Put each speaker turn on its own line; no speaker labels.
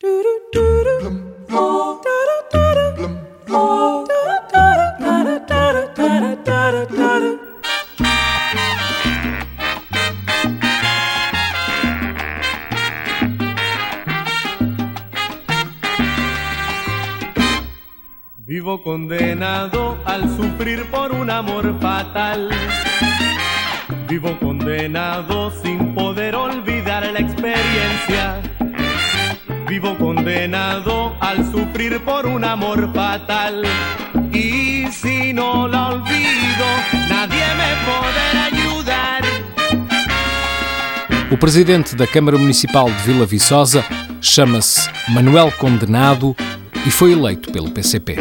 Vivo condenado al sufrir por un amor fatal. Vivo condenado sin Vivo condenado al sufrir por un amor fatal. Y si no la olvido, nadie me podrá ayudar.
O presidente da Câmara Municipal de Vila Viçosa chama-se Manuel Condenado e foi eleito pelo PCP.